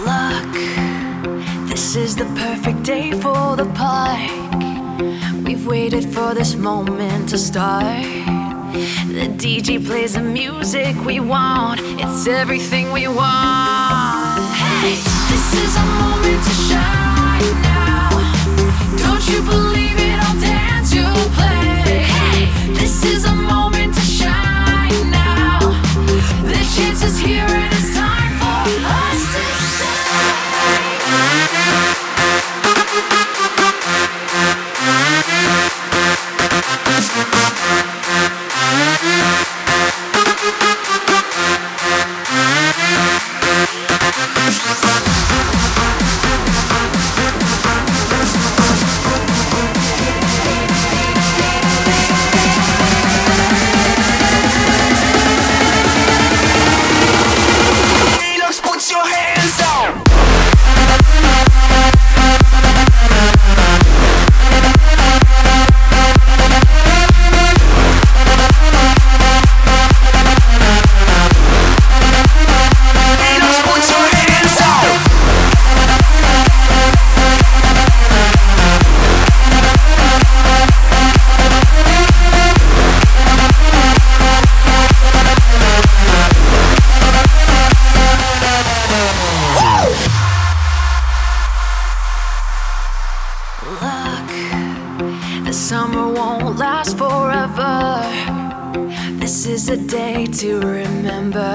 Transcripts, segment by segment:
Look, this is the perfect day for the pike. We've waited for this moment to start. The DJ plays the music we want, it's everything we want. Hey, this is our moment to shine now. Don't you believe? The summer won't last forever. This is a day to remember.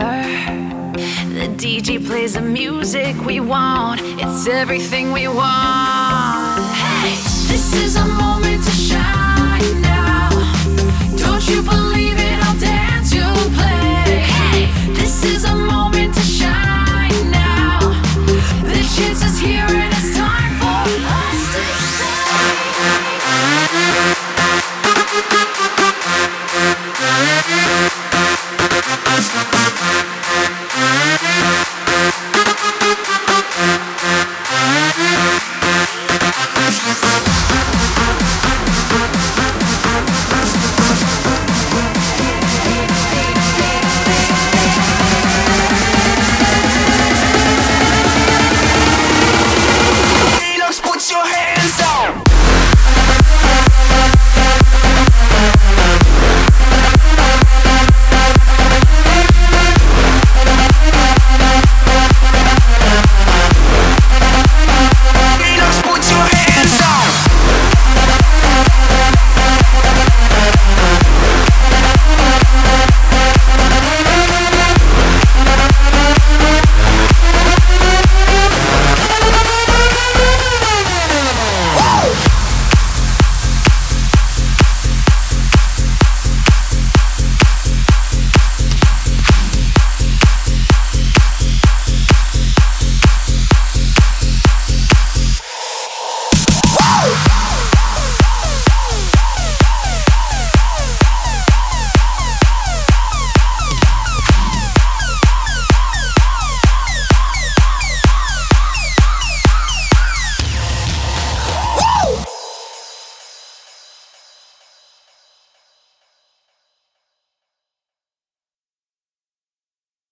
The DJ plays the music we want, it's everything we want. Hey, this is a moment